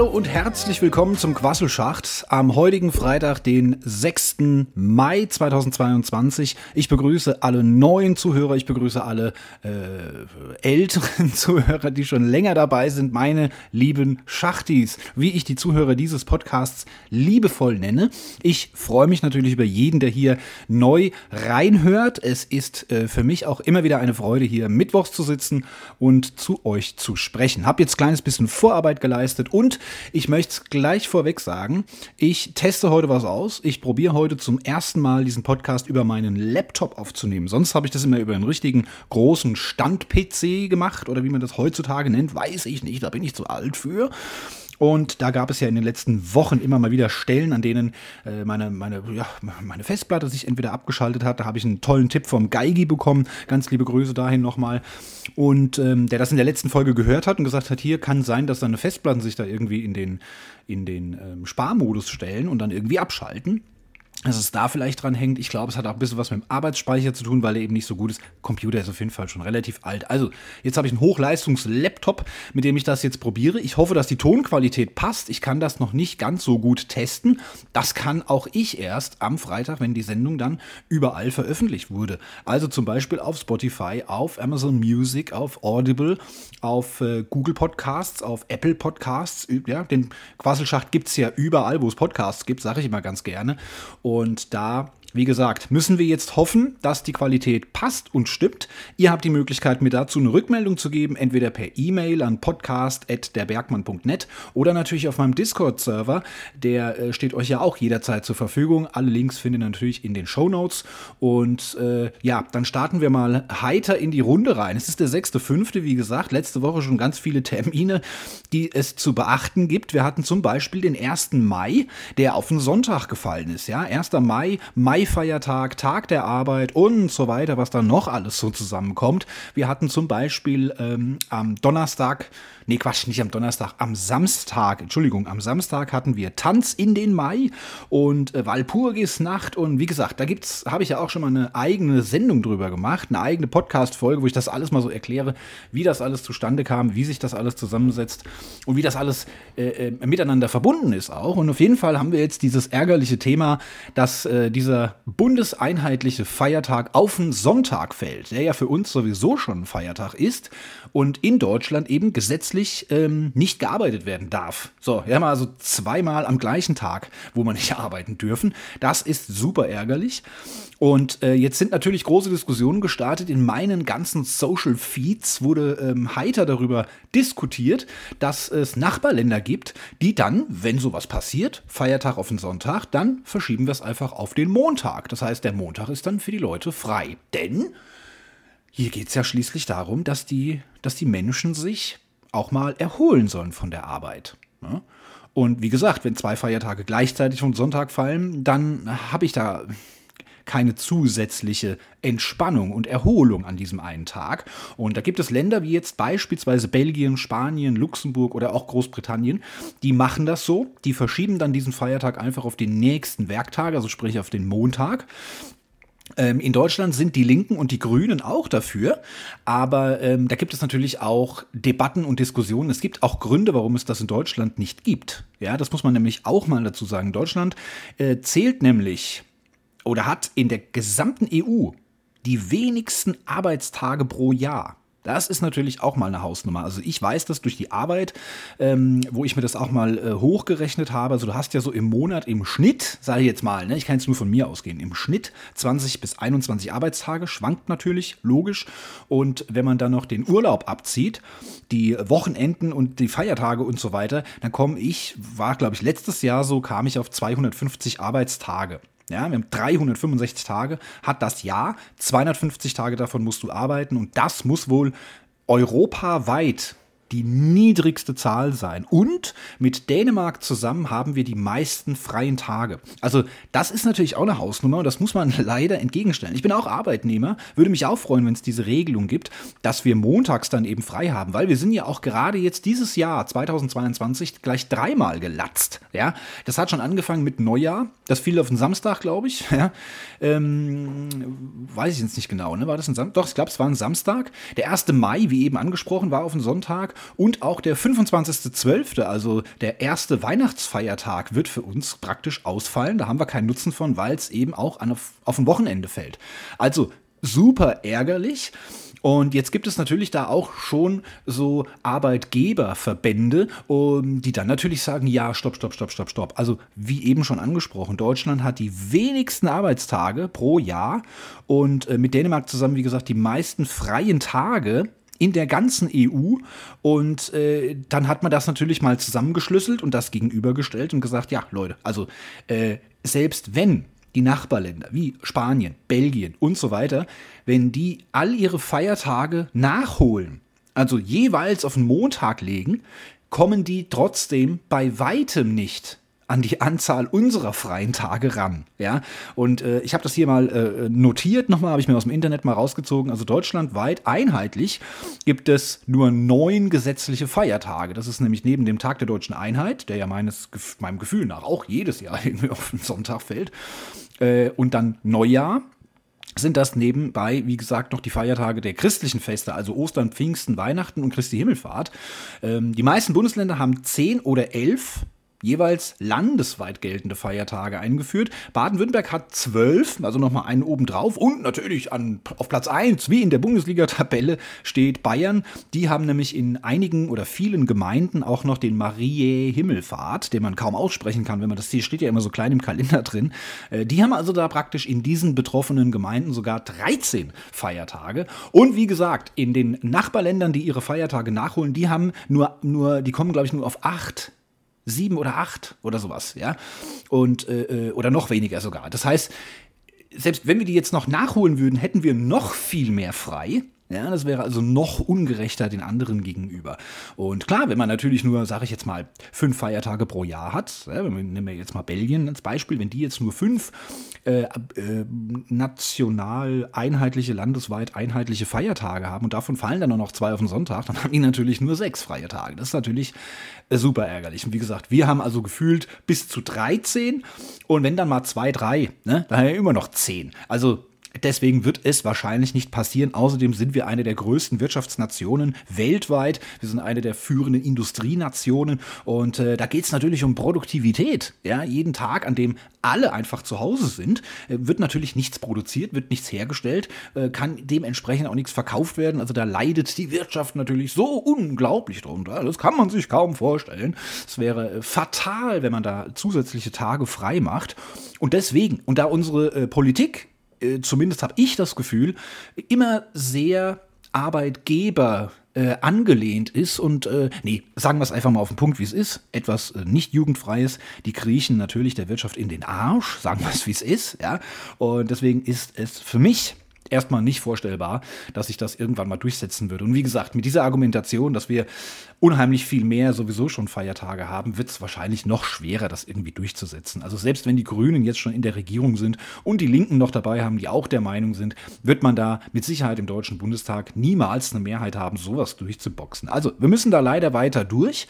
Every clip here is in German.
Hallo und herzlich willkommen zum Quasselschacht am heutigen Freitag, den 6. Mai 2022. Ich begrüße alle neuen Zuhörer, ich begrüße alle äh, älteren Zuhörer, die schon länger dabei sind, meine lieben Schachtis, wie ich die Zuhörer dieses Podcasts liebevoll nenne. Ich freue mich natürlich über jeden, der hier neu reinhört. Es ist äh, für mich auch immer wieder eine Freude, hier mittwochs zu sitzen und zu euch zu sprechen. Hab jetzt ein kleines bisschen Vorarbeit geleistet und ich möchte gleich vorweg sagen, ich teste heute was aus. Ich probiere heute zum ersten Mal diesen Podcast über meinen Laptop aufzunehmen. Sonst habe ich das immer über einen richtigen großen Stand-PC gemacht oder wie man das heutzutage nennt, weiß ich nicht. Da bin ich zu alt für. Und da gab es ja in den letzten Wochen immer mal wieder Stellen, an denen äh, meine, meine, ja, meine Festplatte sich entweder abgeschaltet hat. Da habe ich einen tollen Tipp vom Geigi bekommen. Ganz liebe Grüße dahin nochmal. Und ähm, der das in der letzten Folge gehört hat und gesagt hat, hier kann sein, dass deine Festplatten sich da irgendwie in den, in den ähm, Sparmodus stellen und dann irgendwie abschalten dass es da vielleicht dran hängt. Ich glaube, es hat auch ein bisschen was mit dem Arbeitsspeicher zu tun, weil er eben nicht so gut ist. Computer ist auf jeden Fall schon relativ alt. Also, jetzt habe ich einen Hochleistungs-Laptop, mit dem ich das jetzt probiere. Ich hoffe, dass die Tonqualität passt. Ich kann das noch nicht ganz so gut testen. Das kann auch ich erst am Freitag, wenn die Sendung dann überall veröffentlicht wurde. Also zum Beispiel auf Spotify, auf Amazon Music, auf Audible, auf äh, Google Podcasts, auf Apple Podcasts. Ja, den Quasselschacht gibt es ja überall, wo es Podcasts gibt, sage ich immer ganz gerne. Da wie gesagt, müssen wir jetzt hoffen, dass die Qualität passt und stimmt. Ihr habt die Möglichkeit, mir dazu eine Rückmeldung zu geben, entweder per E-Mail an podcast.derbergmann.net oder natürlich auf meinem Discord-Server. Der äh, steht euch ja auch jederzeit zur Verfügung. Alle Links findet ihr natürlich in den Show Notes. Und äh, ja, dann starten wir mal heiter in die Runde rein. Es ist der 6.5., wie gesagt, letzte Woche schon ganz viele Termine, die es zu beachten gibt. Wir hatten zum Beispiel den 1. Mai, der auf den Sonntag gefallen ist. Ja, 1. Mai, Mai Maifeiertag, Tag der Arbeit und so weiter, was dann noch alles so zusammenkommt. Wir hatten zum Beispiel ähm, am Donnerstag nee Quatsch, nicht am Donnerstag, am Samstag, Entschuldigung, am Samstag hatten wir Tanz in den Mai und äh, Walpurgisnacht und wie gesagt, da gibt's, habe ich ja auch schon mal eine eigene Sendung drüber gemacht, eine eigene Podcast-Folge, wo ich das alles mal so erkläre, wie das alles zustande kam, wie sich das alles zusammensetzt und wie das alles äh, äh, miteinander verbunden ist auch. Und auf jeden Fall haben wir jetzt dieses ärgerliche Thema, dass äh, dieser bundeseinheitliche Feiertag auf den Sonntag fällt, der ja für uns sowieso schon ein Feiertag ist und in Deutschland eben gesetzlich ähm, nicht gearbeitet werden darf. So, wir haben also zweimal am gleichen Tag, wo man nicht arbeiten dürfen. Das ist super ärgerlich. Und äh, jetzt sind natürlich große Diskussionen gestartet. In meinen ganzen Social Feeds wurde ähm, heiter darüber diskutiert, dass es Nachbarländer gibt, die dann, wenn sowas passiert, Feiertag auf den Sonntag, dann verschieben wir es einfach auf den Montag. Das heißt, der Montag ist dann für die Leute frei. Denn hier geht es ja schließlich darum, dass die, dass die Menschen sich auch mal erholen sollen von der Arbeit. Ne? Und wie gesagt, wenn zwei Feiertage gleichzeitig von Sonntag fallen, dann habe ich da keine zusätzliche Entspannung und Erholung an diesem einen Tag. Und da gibt es Länder wie jetzt beispielsweise Belgien, Spanien, Luxemburg oder auch Großbritannien, die machen das so, die verschieben dann diesen Feiertag einfach auf den nächsten Werktag, also sprich auf den Montag. Ähm, in Deutschland sind die Linken und die Grünen auch dafür, aber ähm, da gibt es natürlich auch Debatten und Diskussionen. Es gibt auch Gründe, warum es das in Deutschland nicht gibt. Ja, das muss man nämlich auch mal dazu sagen. Deutschland äh, zählt nämlich oder hat in der gesamten EU die wenigsten Arbeitstage pro Jahr. Das ist natürlich auch mal eine Hausnummer. Also ich weiß das durch die Arbeit, ähm, wo ich mir das auch mal äh, hochgerechnet habe. Also du hast ja so im Monat im Schnitt, sage ich jetzt mal, ne, ich kann jetzt nur von mir ausgehen, im Schnitt 20 bis 21 Arbeitstage, schwankt natürlich, logisch. Und wenn man dann noch den Urlaub abzieht, die Wochenenden und die Feiertage und so weiter, dann komme ich, war glaube ich letztes Jahr so, kam ich auf 250 Arbeitstage. Ja, wir haben 365 Tage, hat das Jahr, 250 Tage davon musst du arbeiten. Und das muss wohl europaweit die niedrigste Zahl sein. Und mit Dänemark zusammen haben wir die meisten freien Tage. Also das ist natürlich auch eine Hausnummer und das muss man leider entgegenstellen. Ich bin auch Arbeitnehmer, würde mich auch freuen, wenn es diese Regelung gibt, dass wir montags dann eben frei haben, weil wir sind ja auch gerade jetzt dieses Jahr 2022 gleich dreimal gelatzt. Ja, das hat schon angefangen mit Neujahr. Das fiel auf den Samstag, glaube ich. Ja, ähm, weiß ich jetzt nicht genau. Ne? War das ein Samstag? Doch, ich glaube, es war ein Samstag. Der 1. Mai, wie eben angesprochen, war auf den Sonntag. Und auch der 25.12., also der erste Weihnachtsfeiertag, wird für uns praktisch ausfallen. Da haben wir keinen Nutzen von, weil es eben auch auf, auf ein Wochenende fällt. Also super ärgerlich. Und jetzt gibt es natürlich da auch schon so Arbeitgeberverbände, die dann natürlich sagen, ja, stopp, stopp, stopp, stopp, stopp. Also wie eben schon angesprochen, Deutschland hat die wenigsten Arbeitstage pro Jahr und äh, mit Dänemark zusammen, wie gesagt, die meisten freien Tage in der ganzen EU. Und äh, dann hat man das natürlich mal zusammengeschlüsselt und das gegenübergestellt und gesagt, ja, Leute, also äh, selbst wenn die Nachbarländer wie Spanien, Belgien und so weiter, wenn die all ihre Feiertage nachholen, also jeweils auf den Montag legen, kommen die trotzdem bei weitem nicht an die Anzahl unserer freien Tage ran. Ja? Und äh, ich habe das hier mal äh, notiert, nochmal, habe ich mir aus dem Internet mal rausgezogen. Also deutschlandweit einheitlich gibt es nur neun gesetzliche Feiertage. Das ist nämlich neben dem Tag der deutschen Einheit, der ja meines, meinem Gefühl nach auch jedes Jahr irgendwie auf den Sonntag fällt, äh, und dann Neujahr sind das nebenbei, wie gesagt, noch die Feiertage der christlichen Feste, also Ostern, Pfingsten, Weihnachten und Christi Himmelfahrt. Ähm, die meisten Bundesländer haben zehn oder elf jeweils landesweit geltende Feiertage eingeführt. Baden-Württemberg hat zwölf, also nochmal einen obendrauf. Und natürlich an, auf Platz eins, wie in der Bundesliga-Tabelle, steht Bayern. Die haben nämlich in einigen oder vielen Gemeinden auch noch den Mariä Himmelfahrt, den man kaum aussprechen kann, wenn man das hier steht ja immer so klein im Kalender drin. Äh, die haben also da praktisch in diesen betroffenen Gemeinden sogar 13 Feiertage. Und wie gesagt, in den Nachbarländern, die ihre Feiertage nachholen, die haben nur, nur die kommen, glaube ich, nur auf acht sieben oder acht oder sowas, ja. Und, äh, äh, oder noch weniger sogar. Das heißt, selbst wenn wir die jetzt noch nachholen würden, hätten wir noch viel mehr frei. Ja, das wäre also noch ungerechter den anderen gegenüber. Und klar, wenn man natürlich nur, sage ich jetzt mal, fünf Feiertage pro Jahr hat, ja, nehmen wir jetzt mal Belgien als Beispiel, wenn die jetzt nur fünf äh, äh, national einheitliche, landesweit einheitliche Feiertage haben und davon fallen dann nur noch zwei auf den Sonntag, dann haben die natürlich nur sechs freie Tage. Das ist natürlich äh, super ärgerlich. Und wie gesagt, wir haben also gefühlt bis zu 13 und wenn dann mal zwei, drei, ne, dann haben wir immer noch zehn. Also Deswegen wird es wahrscheinlich nicht passieren. Außerdem sind wir eine der größten Wirtschaftsnationen weltweit. Wir sind eine der führenden Industrienationen. Und äh, da geht es natürlich um Produktivität. Ja, jeden Tag, an dem alle einfach zu Hause sind, äh, wird natürlich nichts produziert, wird nichts hergestellt, äh, kann dementsprechend auch nichts verkauft werden. Also da leidet die Wirtschaft natürlich so unglaublich drunter. Das kann man sich kaum vorstellen. Es wäre äh, fatal, wenn man da zusätzliche Tage frei macht. Und deswegen, und da unsere äh, Politik äh, zumindest habe ich das Gefühl, immer sehr Arbeitgeber äh, angelehnt ist und äh, nee, sagen wir es einfach mal auf den Punkt, wie es ist. Etwas äh, nicht jugendfreies. Die kriechen natürlich der Wirtschaft in den Arsch, sagen wir es, wie es ist, ja. Und deswegen ist es für mich erstmal nicht vorstellbar, dass sich das irgendwann mal durchsetzen würde. Und wie gesagt, mit dieser Argumentation, dass wir unheimlich viel mehr sowieso schon Feiertage haben, wird es wahrscheinlich noch schwerer, das irgendwie durchzusetzen. Also selbst wenn die Grünen jetzt schon in der Regierung sind und die Linken noch dabei haben, die auch der Meinung sind, wird man da mit Sicherheit im Deutschen Bundestag niemals eine Mehrheit haben, sowas durchzuboxen. Also wir müssen da leider weiter durch.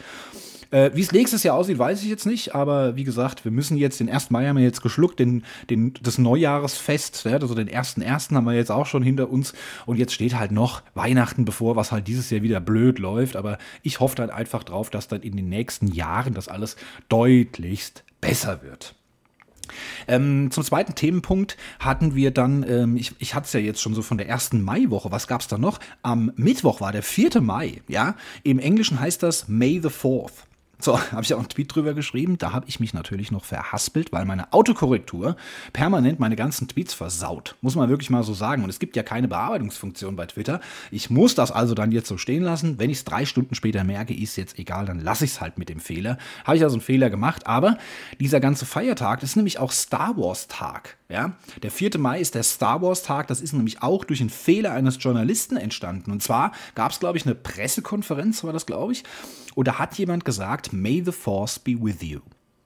Äh, wie es nächstes Jahr aussieht, weiß ich jetzt nicht, aber wie gesagt, wir müssen jetzt den 1. Mai haben wir jetzt geschluckt, den, den, das Neujahresfest, ja, also den 1.1. haben wir jetzt auch schon hinter uns und jetzt steht halt noch Weihnachten bevor, was halt dieses Jahr wieder blöd läuft, aber ich hoffe dann einfach drauf, dass dann in den nächsten Jahren das alles deutlichst besser wird. Ähm, zum zweiten Themenpunkt hatten wir dann, ähm, ich, ich hatte es ja jetzt schon so von der ersten Maiwoche, was gab es da noch? Am Mittwoch war der 4. Mai, ja. Im Englischen heißt das May the 4th. So, habe ich auch einen Tweet drüber geschrieben. Da habe ich mich natürlich noch verhaspelt, weil meine Autokorrektur permanent meine ganzen Tweets versaut. Muss man wirklich mal so sagen. Und es gibt ja keine Bearbeitungsfunktion bei Twitter. Ich muss das also dann jetzt so stehen lassen. Wenn ich es drei Stunden später merke, ist jetzt egal, dann lasse ich es halt mit dem Fehler. Habe ich also einen Fehler gemacht. Aber dieser ganze Feiertag, das ist nämlich auch Star Wars Tag. Ja? Der 4. Mai ist der Star Wars Tag. Das ist nämlich auch durch einen Fehler eines Journalisten entstanden. Und zwar gab es, glaube ich, eine Pressekonferenz, war das, glaube ich. Da hat jemand gesagt, May the Force be with you.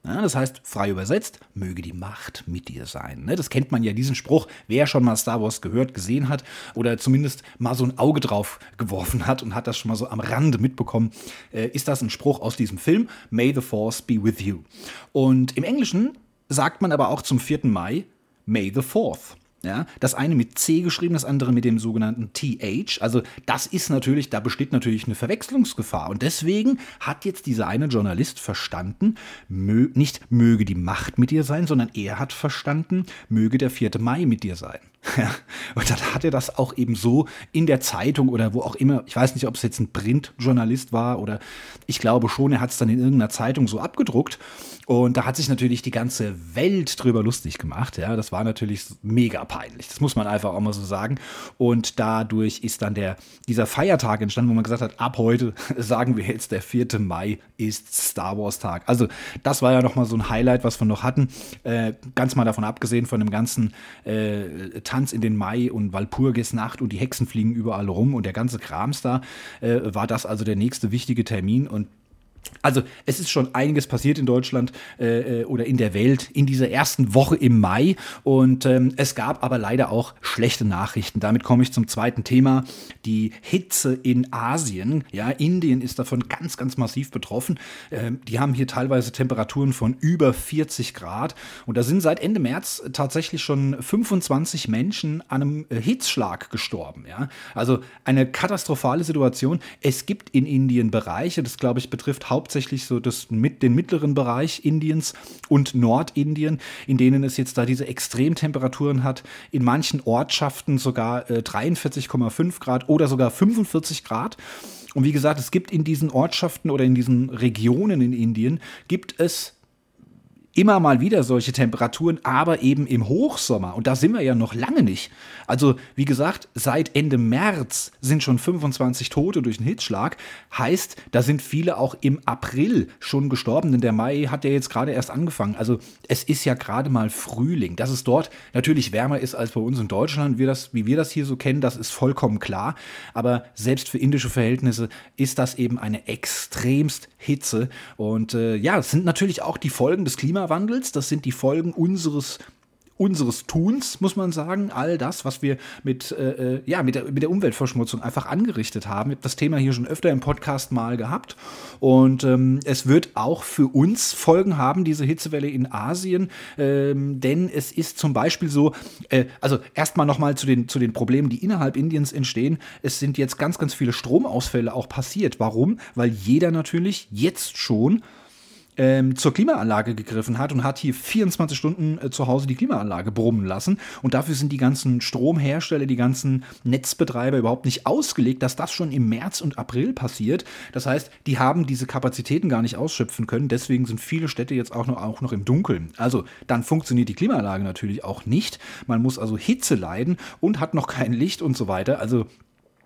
Ja, das heißt, frei übersetzt, möge die Macht mit dir sein. Ne? Das kennt man ja, diesen Spruch, wer schon mal Star Wars gehört, gesehen hat oder zumindest mal so ein Auge drauf geworfen hat und hat das schon mal so am Rande mitbekommen, äh, ist das ein Spruch aus diesem Film, May the Force be with you. Und im Englischen sagt man aber auch zum 4. Mai, May the 4th. Ja, das eine mit C geschrieben, das andere mit dem sogenannten TH. Also das ist natürlich, da besteht natürlich eine Verwechslungsgefahr. Und deswegen hat jetzt dieser eine Journalist verstanden, mö nicht möge die Macht mit dir sein, sondern er hat verstanden, möge der 4. Mai mit dir sein. Ja, und dann hat er das auch eben so in der Zeitung oder wo auch immer, ich weiß nicht, ob es jetzt ein Printjournalist war oder ich glaube schon, er hat es dann in irgendeiner Zeitung so abgedruckt. Und da hat sich natürlich die ganze Welt drüber lustig gemacht. Ja, das war natürlich mega peinlich. Das muss man einfach auch mal so sagen. Und dadurch ist dann der, dieser Feiertag entstanden, wo man gesagt hat, ab heute sagen wir jetzt, der 4. Mai ist Star Wars Tag. Also das war ja nochmal so ein Highlight, was wir noch hatten. Äh, ganz mal davon abgesehen von dem ganzen äh, Tanz in den Mai und Walpurgisnacht und die Hexen fliegen überall rum und der ganze Krams da, äh, war das also der nächste wichtige Termin und also es ist schon einiges passiert in Deutschland äh, äh, oder in der Welt in dieser ersten Woche im Mai und ähm, es gab aber leider auch schlechte Nachrichten. Damit komme ich zum zweiten Thema, die Hitze in Asien. Ja, Indien ist davon ganz, ganz massiv betroffen. Ähm, die haben hier teilweise Temperaturen von über 40 Grad und da sind seit Ende März tatsächlich schon 25 Menschen an einem äh, Hitzschlag gestorben. Ja, also eine katastrophale Situation. Es gibt in Indien Bereiche, das glaube ich betrifft hauptsächlich so das, mit, den mittleren Bereich Indiens und Nordindien, in denen es jetzt da diese Extremtemperaturen hat. In manchen Ortschaften sogar äh, 43,5 Grad oder sogar 45 Grad. Und wie gesagt, es gibt in diesen Ortschaften oder in diesen Regionen in Indien, gibt es immer mal wieder solche Temperaturen, aber eben im Hochsommer. Und da sind wir ja noch lange nicht. Also, wie gesagt, seit Ende März sind schon 25 Tote durch einen Hitzschlag. Heißt, da sind viele auch im April schon gestorben, denn der Mai hat ja jetzt gerade erst angefangen. Also, es ist ja gerade mal Frühling. Dass es dort natürlich wärmer ist als bei uns in Deutschland, wie, das, wie wir das hier so kennen, das ist vollkommen klar. Aber selbst für indische Verhältnisse ist das eben eine extremst Hitze. Und äh, ja, es sind natürlich auch die Folgen des Klimawandels, das sind die Folgen unseres unseres Tuns, muss man sagen, all das, was wir mit, äh, äh, ja, mit, der, mit der Umweltverschmutzung einfach angerichtet haben. Ich habe das Thema hier schon öfter im Podcast mal gehabt und ähm, es wird auch für uns Folgen haben, diese Hitzewelle in Asien, ähm, denn es ist zum Beispiel so, äh, also erstmal nochmal zu den, zu den Problemen, die innerhalb Indiens entstehen. Es sind jetzt ganz, ganz viele Stromausfälle auch passiert. Warum? Weil jeder natürlich jetzt schon ähm, zur Klimaanlage gegriffen hat und hat hier 24 Stunden äh, zu Hause die Klimaanlage brummen lassen. Und dafür sind die ganzen Stromhersteller, die ganzen Netzbetreiber überhaupt nicht ausgelegt, dass das schon im März und April passiert. Das heißt, die haben diese Kapazitäten gar nicht ausschöpfen können. Deswegen sind viele Städte jetzt auch noch, auch noch im Dunkeln. Also dann funktioniert die Klimaanlage natürlich auch nicht. Man muss also Hitze leiden und hat noch kein Licht und so weiter. Also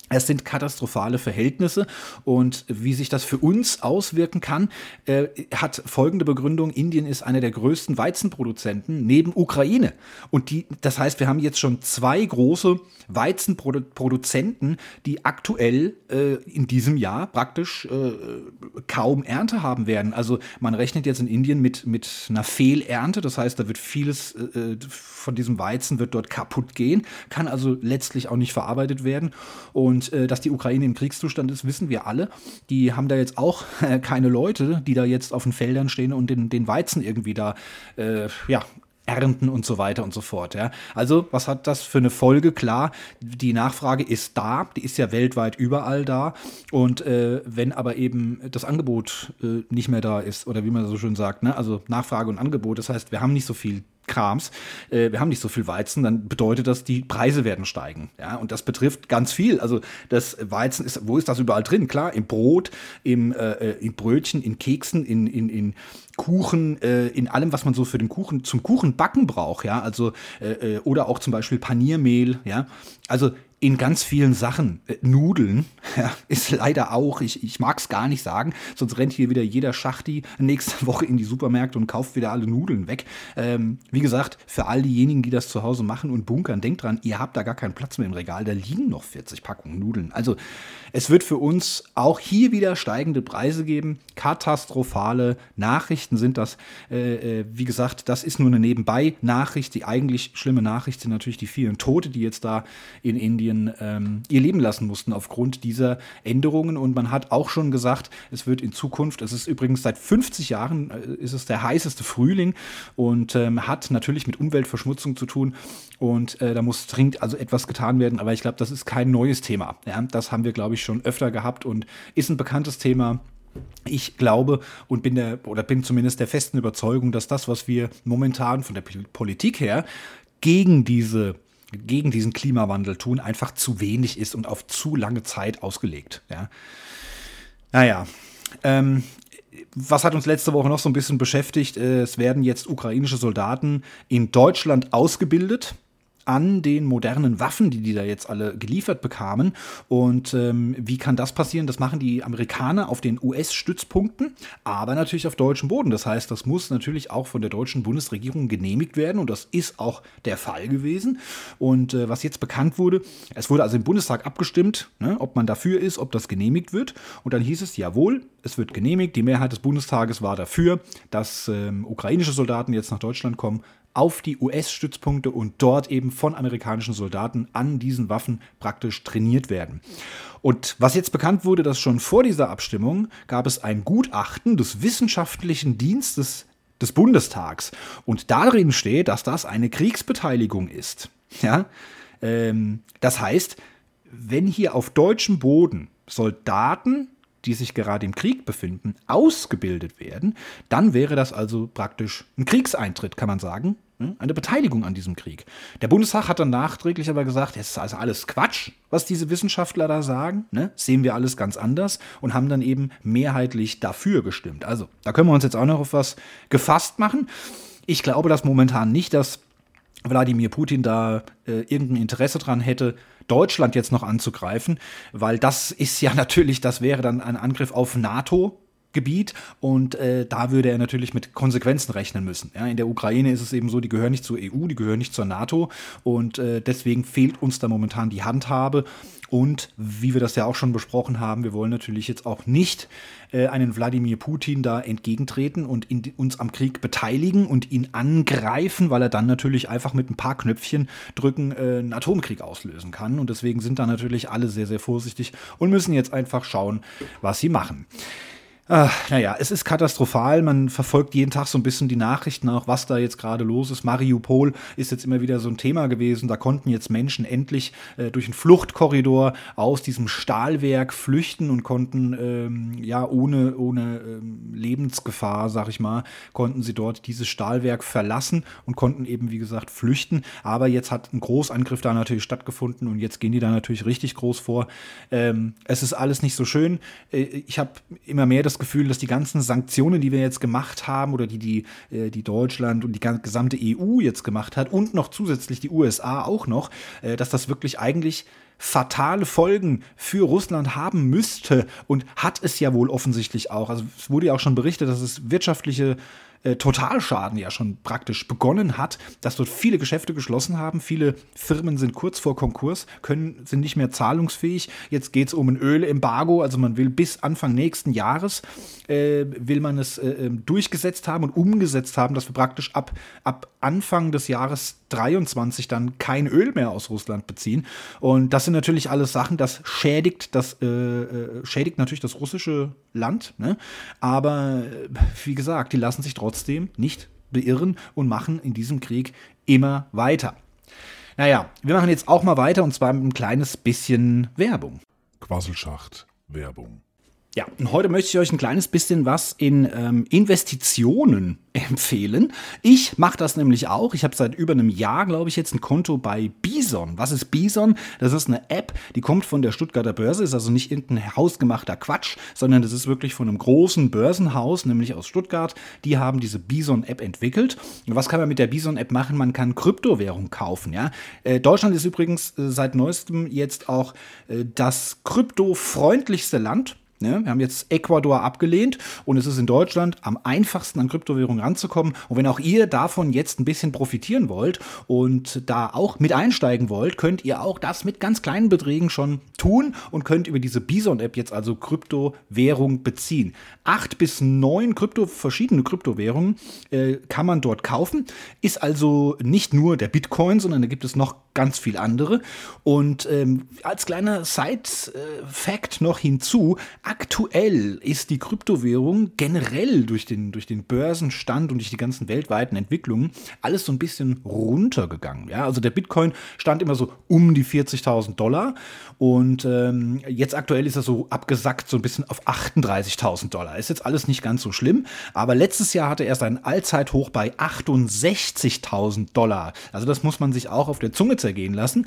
es sind katastrophale Verhältnisse und wie sich das für uns auswirken kann, äh, hat folgende Begründung. Indien ist einer der größten Weizenproduzenten neben Ukraine. Und die, das heißt, wir haben jetzt schon zwei große Weizenproduzenten, die aktuell äh, in diesem Jahr praktisch äh, kaum Ernte haben werden. Also man rechnet jetzt in Indien mit, mit einer Fehlernte. Das heißt, da wird vieles äh, von diesem Weizen wird dort kaputt gehen, kann also letztlich auch nicht verarbeitet werden. Und und äh, dass die Ukraine im Kriegszustand ist, wissen wir alle. Die haben da jetzt auch äh, keine Leute, die da jetzt auf den Feldern stehen und den, den Weizen irgendwie da äh, ja, ernten und so weiter und so fort. Ja. Also, was hat das für eine Folge? Klar, die Nachfrage ist da, die ist ja weltweit überall da. Und äh, wenn aber eben das Angebot äh, nicht mehr da ist, oder wie man so schön sagt, ne? also Nachfrage und Angebot, das heißt, wir haben nicht so viel Krams, äh, wir haben nicht so viel Weizen, dann bedeutet das, die Preise werden steigen. Ja, und das betrifft ganz viel. Also das Weizen ist, wo ist das überall drin? Klar, im Brot, im, äh, äh in Brötchen, in Keksen, in, in, in Kuchen, äh, in allem, was man so für den Kuchen, zum Kuchenbacken braucht, ja, also, äh, äh oder auch zum Beispiel Paniermehl, ja. Also in ganz vielen Sachen. Äh, Nudeln ja, ist leider auch, ich, ich mag es gar nicht sagen, sonst rennt hier wieder jeder Schachti nächste Woche in die Supermärkte und kauft wieder alle Nudeln weg. Ähm, wie gesagt, für all diejenigen, die das zu Hause machen und bunkern, denkt dran, ihr habt da gar keinen Platz mehr im Regal, da liegen noch 40 Packungen Nudeln. Also es wird für uns auch hier wieder steigende Preise geben. Katastrophale Nachrichten sind das. Äh, äh, wie gesagt, das ist nur eine Nebenbei-Nachricht. Die eigentlich schlimme Nachricht sind natürlich die vielen Tote, die jetzt da in Indien ihren, ähm, ihr Leben lassen mussten aufgrund dieser Änderungen. Und man hat auch schon gesagt, es wird in Zukunft, es ist übrigens seit 50 Jahren, äh, ist es der heißeste Frühling und ähm, hat natürlich mit Umweltverschmutzung zu tun. Und äh, da muss dringend also etwas getan werden. Aber ich glaube, das ist kein neues Thema. Ja? Das haben wir, glaube ich, schon öfter gehabt und ist ein bekanntes Thema. Ich glaube und bin der oder bin zumindest der festen Überzeugung, dass das, was wir momentan von der Politik her gegen diese gegen diesen Klimawandel tun, einfach zu wenig ist und auf zu lange Zeit ausgelegt. Ja. Naja, ähm, was hat uns letzte Woche noch so ein bisschen beschäftigt? Es werden jetzt ukrainische Soldaten in Deutschland ausgebildet an den modernen Waffen, die die da jetzt alle geliefert bekamen. Und ähm, wie kann das passieren? Das machen die Amerikaner auf den US-Stützpunkten, aber natürlich auf deutschem Boden. Das heißt, das muss natürlich auch von der deutschen Bundesregierung genehmigt werden und das ist auch der Fall gewesen. Und äh, was jetzt bekannt wurde, es wurde also im Bundestag abgestimmt, ne, ob man dafür ist, ob das genehmigt wird. Und dann hieß es, jawohl, es wird genehmigt. Die Mehrheit des Bundestages war dafür, dass ähm, ukrainische Soldaten jetzt nach Deutschland kommen auf die US-Stützpunkte und dort eben von amerikanischen Soldaten an diesen Waffen praktisch trainiert werden. Und was jetzt bekannt wurde, dass schon vor dieser Abstimmung gab es ein Gutachten des wissenschaftlichen Dienstes des Bundestags und darin steht, dass das eine Kriegsbeteiligung ist. Ja, ähm, das heißt, wenn hier auf deutschem Boden Soldaten die sich gerade im Krieg befinden, ausgebildet werden, dann wäre das also praktisch ein Kriegseintritt, kann man sagen. Ne? Eine Beteiligung an diesem Krieg. Der Bundestag hat dann nachträglich aber gesagt, es ist also alles Quatsch, was diese Wissenschaftler da sagen. Ne? Sehen wir alles ganz anders und haben dann eben mehrheitlich dafür gestimmt. Also, da können wir uns jetzt auch noch auf was gefasst machen. Ich glaube das momentan nicht, dass Wladimir Putin da äh, irgendein Interesse dran hätte, Deutschland jetzt noch anzugreifen, weil das ist ja natürlich, das wäre dann ein Angriff auf NATO. Gebiet und äh, da würde er natürlich mit Konsequenzen rechnen müssen. Ja, in der Ukraine ist es eben so, die gehören nicht zur EU, die gehören nicht zur NATO und äh, deswegen fehlt uns da momentan die Handhabe und wie wir das ja auch schon besprochen haben, wir wollen natürlich jetzt auch nicht äh, einen Wladimir Putin da entgegentreten und in, uns am Krieg beteiligen und ihn angreifen, weil er dann natürlich einfach mit ein paar Knöpfchen drücken äh, einen Atomkrieg auslösen kann. Und deswegen sind da natürlich alle sehr, sehr vorsichtig und müssen jetzt einfach schauen, was sie machen. Ach, naja, es ist katastrophal. Man verfolgt jeden Tag so ein bisschen die Nachrichten auch, was da jetzt gerade los ist. Mariupol ist jetzt immer wieder so ein Thema gewesen. Da konnten jetzt Menschen endlich äh, durch einen Fluchtkorridor aus diesem Stahlwerk flüchten und konnten ähm, ja ohne, ohne ähm, Lebensgefahr, sag ich mal, konnten sie dort dieses Stahlwerk verlassen und konnten eben, wie gesagt, flüchten. Aber jetzt hat ein Großangriff da natürlich stattgefunden und jetzt gehen die da natürlich richtig groß vor. Ähm, es ist alles nicht so schön. Äh, ich habe immer mehr das Gefühl, dass die ganzen Sanktionen, die wir jetzt gemacht haben oder die, die, äh, die Deutschland und die gesamte EU jetzt gemacht hat und noch zusätzlich die USA auch noch, äh, dass das wirklich eigentlich fatale Folgen für Russland haben müsste und hat es ja wohl offensichtlich auch. Also es wurde ja auch schon berichtet, dass es wirtschaftliche äh, Totalschaden ja schon praktisch begonnen hat, dass dort viele Geschäfte geschlossen haben, viele Firmen sind kurz vor Konkurs, können, sind nicht mehr zahlungsfähig. Jetzt geht es um ein Ölembargo, also man will bis Anfang nächsten Jahres äh, will man es äh, ähm, durchgesetzt haben und umgesetzt haben, dass wir praktisch ab, ab Anfang des Jahres 23 dann kein Öl mehr aus Russland beziehen. Und das sind natürlich alles Sachen, das schädigt das äh, äh schädigt natürlich das russische Land. Ne? Aber äh, wie gesagt, die lassen sich trotzdem nicht beirren und machen in diesem Krieg immer weiter. Naja, wir machen jetzt auch mal weiter und zwar mit ein kleines bisschen Werbung. Quasselschacht Werbung. Ja, und heute möchte ich euch ein kleines bisschen was in ähm, Investitionen empfehlen. Ich mache das nämlich auch. Ich habe seit über einem Jahr, glaube ich, jetzt ein Konto bei Bison. Was ist Bison? Das ist eine App, die kommt von der Stuttgarter Börse, ist also nicht irgendein hausgemachter Quatsch, sondern das ist wirklich von einem großen Börsenhaus, nämlich aus Stuttgart. Die haben diese Bison-App entwickelt. Und was kann man mit der Bison-App machen? Man kann Kryptowährung kaufen. Ja? Äh, Deutschland ist übrigens äh, seit neuestem jetzt auch äh, das kryptofreundlichste Land Ne? Wir haben jetzt Ecuador abgelehnt und es ist in Deutschland am einfachsten an Kryptowährungen ranzukommen. Und wenn auch ihr davon jetzt ein bisschen profitieren wollt und da auch mit einsteigen wollt, könnt ihr auch das mit ganz kleinen Beträgen schon tun und könnt über diese Bison-App jetzt also Kryptowährung beziehen. Acht bis neun Krypto, verschiedene Kryptowährungen äh, kann man dort kaufen. Ist also nicht nur der Bitcoin, sondern da gibt es noch ganz viel andere. Und ähm, als kleiner Side-Fact noch hinzu, aktuell ist die Kryptowährung generell durch den, durch den Börsenstand und durch die ganzen weltweiten Entwicklungen alles so ein bisschen runtergegangen. Ja? Also der Bitcoin stand immer so um die 40.000 Dollar und ähm, jetzt aktuell ist er so abgesackt so ein bisschen auf 38.000 Dollar. Ist jetzt alles nicht ganz so schlimm, aber letztes Jahr hatte er seinen Allzeithoch bei 68.000 Dollar. Also das muss man sich auch auf der Zunge zergehen lassen.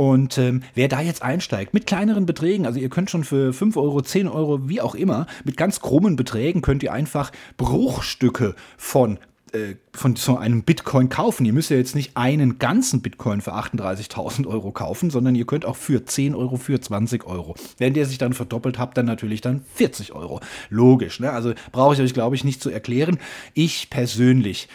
Und ähm, wer da jetzt einsteigt, mit kleineren Beträgen, also ihr könnt schon für 5 Euro, 10 Euro, wie auch immer, mit ganz krummen Beträgen könnt ihr einfach Bruchstücke von äh, von so einem Bitcoin kaufen. Ihr müsst ja jetzt nicht einen ganzen Bitcoin für 38.000 Euro kaufen, sondern ihr könnt auch für 10 Euro, für 20 Euro. Wenn der sich dann verdoppelt habt, dann natürlich dann 40 Euro. Logisch, ne? Also brauche ich euch, glaube ich, nicht zu erklären. Ich persönlich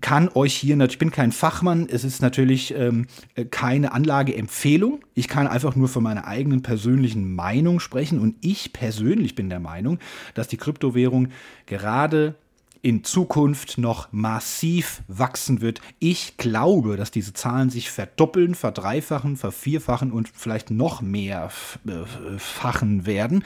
kann euch hier, ich bin kein Fachmann, es ist natürlich ähm, keine Anlageempfehlung. Ich kann einfach nur von meiner eigenen persönlichen Meinung sprechen und ich persönlich bin der Meinung, dass die Kryptowährung gerade in Zukunft noch massiv wachsen wird. Ich glaube, dass diese Zahlen sich verdoppeln, verdreifachen, vervierfachen und vielleicht noch mehr äh, fachen werden.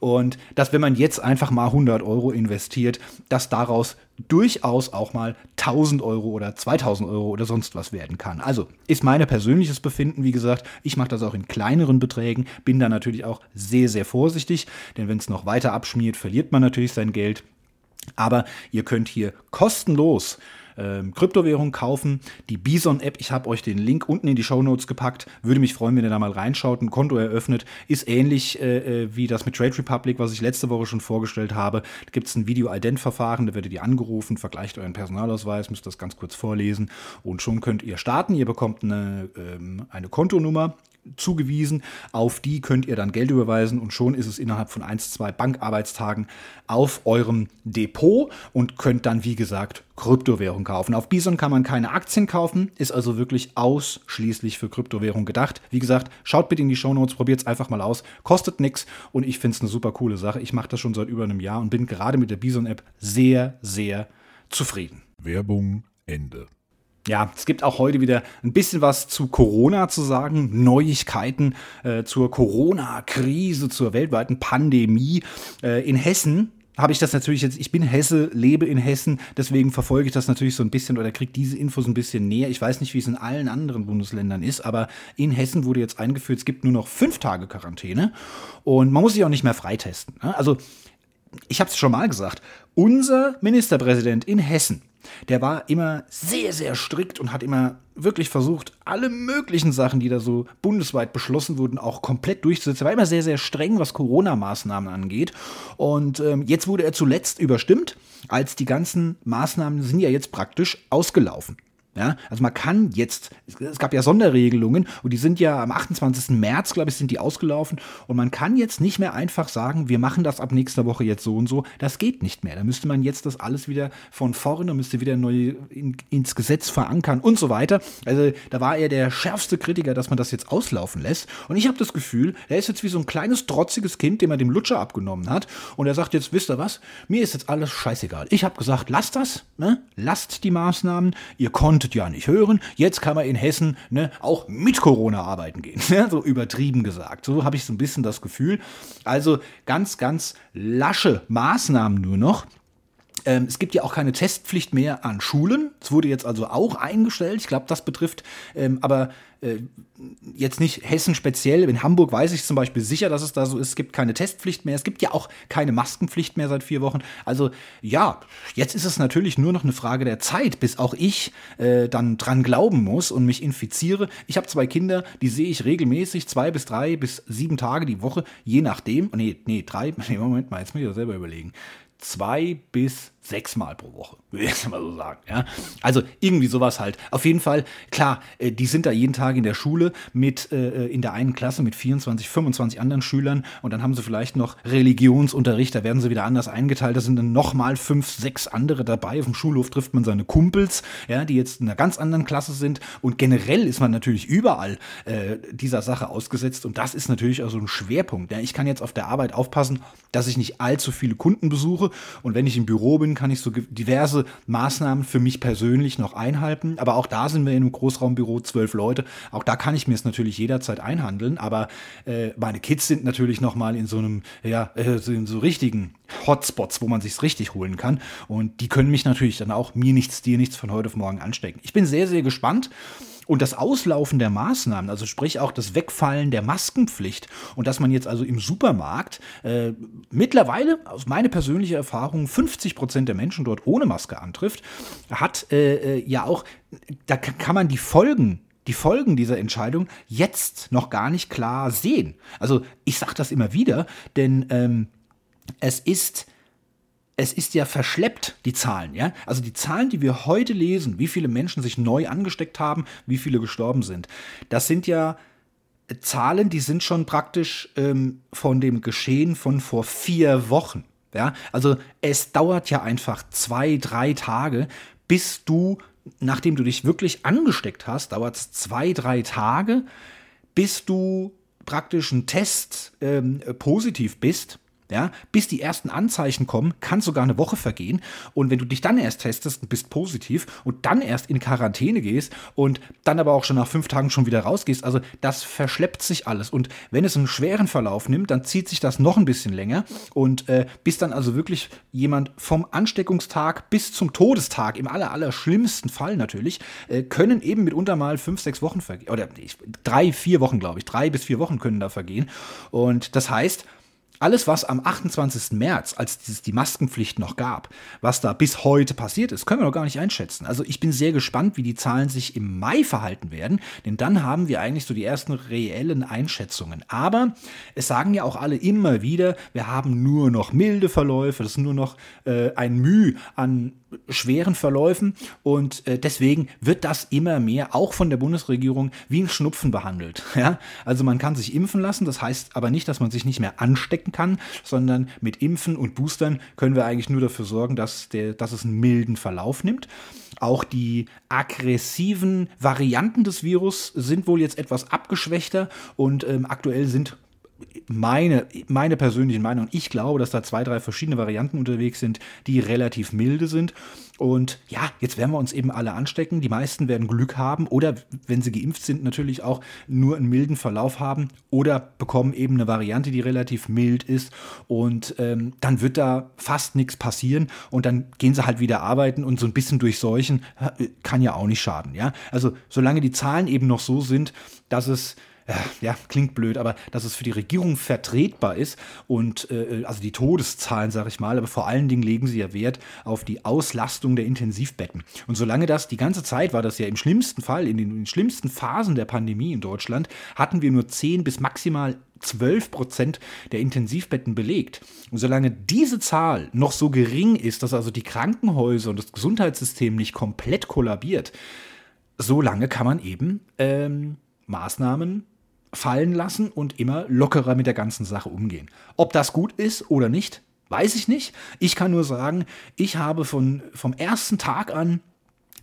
Und dass, wenn man jetzt einfach mal 100 Euro investiert, dass daraus durchaus auch mal 1000 Euro oder 2000 Euro oder sonst was werden kann. Also ist mein persönliches Befinden, wie gesagt, ich mache das auch in kleineren Beträgen, bin da natürlich auch sehr, sehr vorsichtig, denn wenn es noch weiter abschmiert, verliert man natürlich sein Geld. Aber ihr könnt hier kostenlos ähm, Kryptowährung kaufen. Die Bison-App, ich habe euch den Link unten in die Show Notes gepackt. Würde mich freuen, wenn ihr da mal reinschaut, ein Konto eröffnet. Ist ähnlich äh, äh wie das mit Trade Republic, was ich letzte Woche schon vorgestellt habe. Da gibt es ein Video-Ident-Verfahren, da werdet ihr angerufen, vergleicht euren Personalausweis, müsst das ganz kurz vorlesen und schon könnt ihr starten. Ihr bekommt eine, ähm, eine Kontonummer zugewiesen. Auf die könnt ihr dann Geld überweisen und schon ist es innerhalb von ein, zwei Bankarbeitstagen auf eurem Depot und könnt dann, wie gesagt, Kryptowährung kaufen. Auf Bison kann man keine Aktien kaufen, ist also wirklich ausschließlich für Kryptowährung gedacht. Wie gesagt, schaut bitte in die Shownotes, probiert es einfach mal aus. Kostet nichts und ich finde es eine super coole Sache. Ich mache das schon seit über einem Jahr und bin gerade mit der Bison-App sehr, sehr zufrieden. Werbung Ende. Ja, es gibt auch heute wieder ein bisschen was zu Corona zu sagen, Neuigkeiten äh, zur Corona-Krise, zur weltweiten Pandemie. Äh, in Hessen habe ich das natürlich jetzt, ich bin Hesse, lebe in Hessen, deswegen verfolge ich das natürlich so ein bisschen oder kriege diese Infos ein bisschen näher. Ich weiß nicht, wie es in allen anderen Bundesländern ist, aber in Hessen wurde jetzt eingeführt, es gibt nur noch fünf Tage Quarantäne und man muss sich auch nicht mehr freitesten. Ne? Also, ich habe es schon mal gesagt, unser Ministerpräsident in Hessen, der war immer sehr, sehr strikt und hat immer wirklich versucht, alle möglichen Sachen, die da so bundesweit beschlossen wurden, auch komplett durchzusetzen. Er war immer sehr, sehr streng, was Corona-Maßnahmen angeht. Und ähm, jetzt wurde er zuletzt überstimmt, als die ganzen Maßnahmen sind ja jetzt praktisch ausgelaufen. Ja, also man kann jetzt, es gab ja Sonderregelungen und die sind ja am 28. März, glaube ich, sind die ausgelaufen und man kann jetzt nicht mehr einfach sagen, wir machen das ab nächster Woche jetzt so und so. Das geht nicht mehr. Da müsste man jetzt das alles wieder von vorne, müsste wieder neu in, ins Gesetz verankern und so weiter. Also da war er der schärfste Kritiker, dass man das jetzt auslaufen lässt. Und ich habe das Gefühl, er ist jetzt wie so ein kleines trotziges Kind, dem er dem Lutscher abgenommen hat und er sagt jetzt, wisst ihr was, mir ist jetzt alles scheißegal. Ich habe gesagt, lasst das, ne? lasst die Maßnahmen, ihr konntet konntet ja nicht hören. Jetzt kann man in Hessen ne, auch mit Corona arbeiten gehen. So übertrieben gesagt. So habe ich so ein bisschen das Gefühl. Also ganz, ganz lasche Maßnahmen nur noch. Ähm, es gibt ja auch keine Testpflicht mehr an Schulen. Es wurde jetzt also auch eingestellt. Ich glaube, das betrifft ähm, aber äh, jetzt nicht Hessen speziell. In Hamburg weiß ich zum Beispiel sicher, dass es da so ist. Es gibt keine Testpflicht mehr. Es gibt ja auch keine Maskenpflicht mehr seit vier Wochen. Also ja, jetzt ist es natürlich nur noch eine Frage der Zeit, bis auch ich äh, dann dran glauben muss und mich infiziere. Ich habe zwei Kinder, die sehe ich regelmäßig, zwei bis drei bis sieben Tage die Woche, je nachdem. Nee, nee, drei. Nee, Moment mal, jetzt muss ich das selber überlegen. Zwei bis sechsmal pro Woche, würde ich jetzt mal so sagen. Ja? Also irgendwie sowas halt. Auf jeden Fall, klar, äh, die sind da jeden Tag in der Schule mit äh, in der einen Klasse mit 24, 25 anderen Schülern und dann haben sie vielleicht noch Religionsunterricht, da werden sie wieder anders eingeteilt. Da sind dann nochmal fünf, sechs andere dabei. Auf dem Schulhof trifft man seine Kumpels, ja, die jetzt in einer ganz anderen Klasse sind. Und generell ist man natürlich überall äh, dieser Sache ausgesetzt und das ist natürlich also ein Schwerpunkt. Ja? Ich kann jetzt auf der Arbeit aufpassen, dass ich nicht allzu viele Kunden besuche und wenn ich im Büro bin, kann ich so diverse Maßnahmen für mich persönlich noch einhalten. Aber auch da sind wir in einem Großraumbüro, zwölf Leute. Auch da kann ich mir es natürlich jederzeit einhandeln. Aber äh, meine Kids sind natürlich noch mal in so einem, ja, äh, in so richtigen Hotspots, wo man sich's richtig holen kann. Und die können mich natürlich dann auch mir nichts, dir nichts von heute auf morgen anstecken. Ich bin sehr, sehr gespannt. Und das Auslaufen der Maßnahmen, also sprich auch das Wegfallen der Maskenpflicht und dass man jetzt also im Supermarkt äh, mittlerweile, aus meiner persönlichen Erfahrung, 50 Prozent der Menschen dort ohne Maske antrifft, hat äh, äh ja auch, da kann man die Folgen die Folgen dieser Entscheidung jetzt noch gar nicht klar sehen. Also ich sage das immer wieder, denn ähm, es ist es ist ja verschleppt, die Zahlen, ja. Also die Zahlen, die wir heute lesen, wie viele Menschen sich neu angesteckt haben, wie viele gestorben sind, das sind ja Zahlen, die sind schon praktisch ähm, von dem Geschehen von vor vier Wochen. Ja, also es dauert ja einfach zwei, drei Tage, bis du, nachdem du dich wirklich angesteckt hast, dauert es zwei, drei Tage, bis du praktisch einen Test ähm, positiv bist ja, bis die ersten Anzeichen kommen, kann sogar eine Woche vergehen. Und wenn du dich dann erst testest und bist positiv und dann erst in Quarantäne gehst und dann aber auch schon nach fünf Tagen schon wieder rausgehst, also das verschleppt sich alles. Und wenn es einen schweren Verlauf nimmt, dann zieht sich das noch ein bisschen länger. Und äh, bis dann also wirklich jemand vom Ansteckungstag bis zum Todestag, im aller, aller schlimmsten Fall natürlich, äh, können eben mitunter mal fünf, sechs Wochen vergehen. Oder drei, vier Wochen, glaube ich. Drei bis vier Wochen können da vergehen. Und das heißt, alles, was am 28. März, als es die Maskenpflicht noch gab, was da bis heute passiert ist, können wir noch gar nicht einschätzen. Also ich bin sehr gespannt, wie die Zahlen sich im Mai verhalten werden, denn dann haben wir eigentlich so die ersten reellen Einschätzungen. Aber es sagen ja auch alle immer wieder, wir haben nur noch milde Verläufe, das ist nur noch äh, ein Mühe an schweren Verläufen und äh, deswegen wird das immer mehr auch von der Bundesregierung wie ein Schnupfen behandelt. Ja? Also man kann sich impfen lassen, das heißt aber nicht, dass man sich nicht mehr anstecken kann, sondern mit Impfen und Boostern können wir eigentlich nur dafür sorgen, dass, der, dass es einen milden Verlauf nimmt. Auch die aggressiven Varianten des Virus sind wohl jetzt etwas abgeschwächter und ähm, aktuell sind meine, meine persönliche Meinung, ich glaube, dass da zwei, drei verschiedene Varianten unterwegs sind, die relativ milde sind. Und ja, jetzt werden wir uns eben alle anstecken. Die meisten werden Glück haben oder, wenn sie geimpft sind, natürlich auch nur einen milden Verlauf haben oder bekommen eben eine Variante, die relativ mild ist. Und ähm, dann wird da fast nichts passieren und dann gehen sie halt wieder arbeiten und so ein bisschen durchseuchen äh, kann ja auch nicht schaden. Ja, also solange die Zahlen eben noch so sind, dass es ja, klingt blöd, aber dass es für die Regierung vertretbar ist und äh, also die Todeszahlen, sage ich mal, aber vor allen Dingen legen sie ja Wert auf die Auslastung der Intensivbetten. Und solange das die ganze Zeit war, das ja im schlimmsten Fall, in den, in den schlimmsten Phasen der Pandemie in Deutschland, hatten wir nur 10 bis maximal 12 Prozent der Intensivbetten belegt. Und solange diese Zahl noch so gering ist, dass also die Krankenhäuser und das Gesundheitssystem nicht komplett kollabiert, solange kann man eben ähm, Maßnahmen fallen lassen und immer lockerer mit der ganzen Sache umgehen. Ob das gut ist oder nicht, weiß ich nicht. Ich kann nur sagen, ich habe von, vom ersten Tag an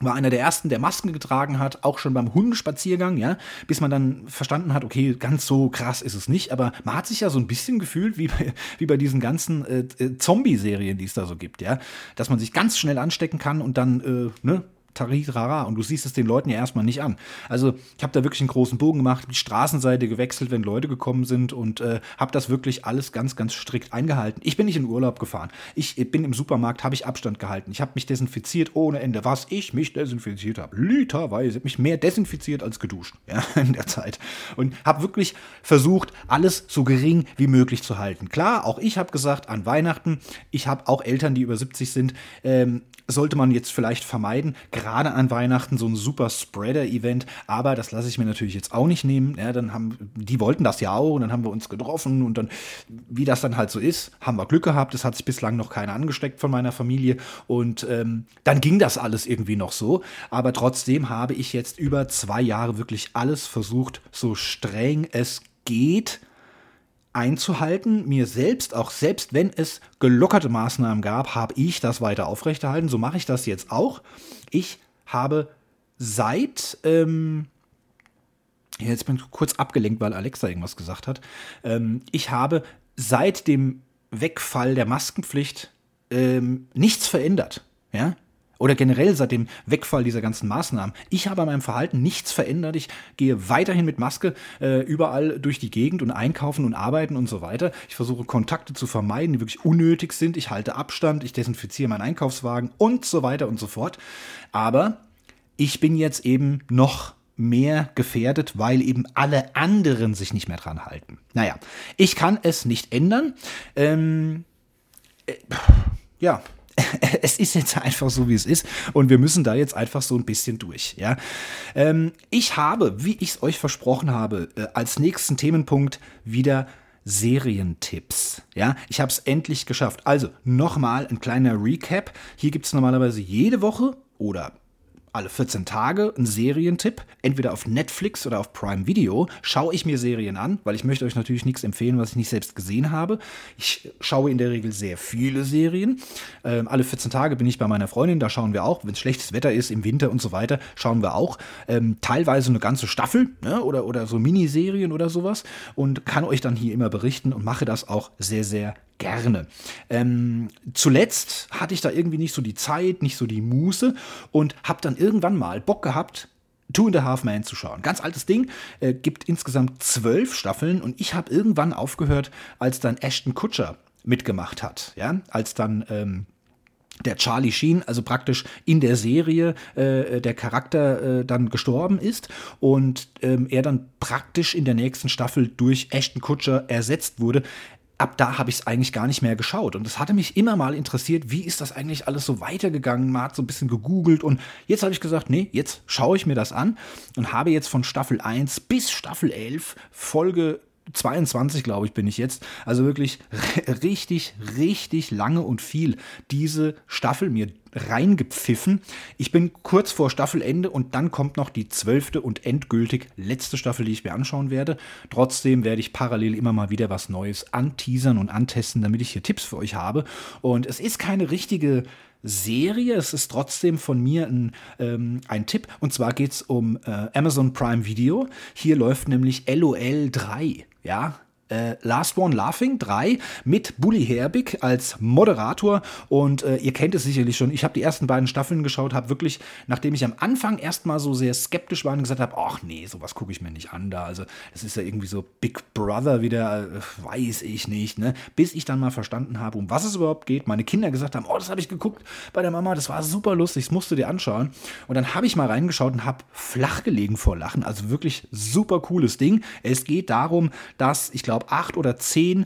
war einer der ersten, der Masken getragen hat, auch schon beim Hundespaziergang, ja, bis man dann verstanden hat, okay, ganz so krass ist es nicht, aber man hat sich ja so ein bisschen gefühlt wie bei, wie bei diesen ganzen äh, äh Zombie-Serien, die es da so gibt, ja, dass man sich ganz schnell anstecken kann und dann, äh, ne, Tarirara und du siehst es den Leuten ja erstmal nicht an. Also ich habe da wirklich einen großen Bogen gemacht, die Straßenseite gewechselt, wenn Leute gekommen sind und äh, habe das wirklich alles ganz, ganz strikt eingehalten. Ich bin nicht in Urlaub gefahren. Ich bin im Supermarkt, habe ich Abstand gehalten. Ich habe mich desinfiziert ohne Ende. Was ich mich desinfiziert habe, literweise, mich mehr desinfiziert als geduscht ja, in der Zeit. Und habe wirklich versucht, alles so gering wie möglich zu halten. Klar, auch ich habe gesagt, an Weihnachten, ich habe auch Eltern, die über 70 sind, ähm, sollte man jetzt vielleicht vermeiden. Gerade gerade an Weihnachten so ein super Spreader-Event, aber das lasse ich mir natürlich jetzt auch nicht nehmen. Ja, dann haben, die wollten das ja auch und dann haben wir uns getroffen und dann, wie das dann halt so ist, haben wir Glück gehabt. Es hat sich bislang noch keiner angesteckt von meiner Familie und ähm, dann ging das alles irgendwie noch so. Aber trotzdem habe ich jetzt über zwei Jahre wirklich alles versucht, so streng es geht, einzuhalten. Mir selbst, auch selbst wenn es gelockerte Maßnahmen gab, habe ich das weiter aufrechterhalten. So mache ich das jetzt auch. Ich habe seit, ähm, jetzt bin ich kurz abgelenkt, weil Alexa irgendwas gesagt hat. Ähm, ich habe seit dem Wegfall der Maskenpflicht ähm, nichts verändert. Ja, oder generell seit dem Wegfall dieser ganzen Maßnahmen. Ich habe an meinem Verhalten nichts verändert. Ich gehe weiterhin mit Maske äh, überall durch die Gegend und einkaufen und arbeiten und so weiter. Ich versuche Kontakte zu vermeiden, die wirklich unnötig sind. Ich halte Abstand, ich desinfiziere meinen Einkaufswagen und so weiter und so fort. Aber ich bin jetzt eben noch mehr gefährdet, weil eben alle anderen sich nicht mehr dran halten. Naja, ich kann es nicht ändern. Ähm, äh, ja, es ist jetzt einfach so, wie es ist. Und wir müssen da jetzt einfach so ein bisschen durch. Ja? Ähm, ich habe, wie ich es euch versprochen habe, äh, als nächsten Themenpunkt wieder Serientipps. Ja, ich habe es endlich geschafft. Also nochmal ein kleiner Recap. Hier gibt es normalerweise jede Woche oder alle 14 Tage einen Serientipp, entweder auf Netflix oder auf Prime Video, schaue ich mir Serien an, weil ich möchte euch natürlich nichts empfehlen, was ich nicht selbst gesehen habe. Ich schaue in der Regel sehr viele Serien. Ähm, alle 14 Tage bin ich bei meiner Freundin, da schauen wir auch, wenn es schlechtes Wetter ist, im Winter und so weiter, schauen wir auch ähm, teilweise eine ganze Staffel ne, oder, oder so Miniserien oder sowas und kann euch dann hier immer berichten und mache das auch sehr, sehr gerne. Ähm, zuletzt hatte ich da irgendwie nicht so die Zeit, nicht so die Muße und habe dann irgendwann mal Bock gehabt, Two and a Half Man zu schauen. Ganz altes Ding, äh, gibt insgesamt zwölf Staffeln und ich habe irgendwann aufgehört, als dann Ashton Kutcher mitgemacht hat, ja, als dann ähm, der Charlie Sheen, also praktisch in der Serie äh, der Charakter äh, dann gestorben ist und ähm, er dann praktisch in der nächsten Staffel durch Ashton Kutcher ersetzt wurde ab da habe ich es eigentlich gar nicht mehr geschaut. Und es hatte mich immer mal interessiert, wie ist das eigentlich alles so weitergegangen? Man hat so ein bisschen gegoogelt und jetzt habe ich gesagt, nee, jetzt schaue ich mir das an und habe jetzt von Staffel 1 bis Staffel 11 Folge 22, glaube ich, bin ich jetzt. Also wirklich richtig, richtig lange und viel diese Staffel mir reingepfiffen. Ich bin kurz vor Staffelende und dann kommt noch die zwölfte und endgültig letzte Staffel, die ich mir anschauen werde. Trotzdem werde ich parallel immer mal wieder was Neues anteasern und antesten, damit ich hier Tipps für euch habe. Und es ist keine richtige Serie. Es ist trotzdem von mir ein, ähm, ein Tipp. Und zwar geht es um äh, Amazon Prime Video. Hier läuft nämlich LOL 3. Ja, äh, Last One Laughing 3 mit Bully Herbig als Moderator und äh, ihr kennt es sicherlich schon. Ich habe die ersten beiden Staffeln geschaut, habe wirklich, nachdem ich am Anfang erstmal so sehr skeptisch war und gesagt habe, ach nee, sowas gucke ich mir nicht an da. Also es ist ja irgendwie so Big Brother wieder, äh, weiß ich nicht, ne? Bis ich dann mal verstanden habe, um was es überhaupt geht. Meine Kinder gesagt haben, oh, das habe ich geguckt bei der Mama, das war super lustig, das musst du dir anschauen. Und dann habe ich mal reingeschaut und habe flach gelegen vor Lachen. Also wirklich super cooles Ding. Es geht darum, dass, ich glaube, glaube, acht oder zehn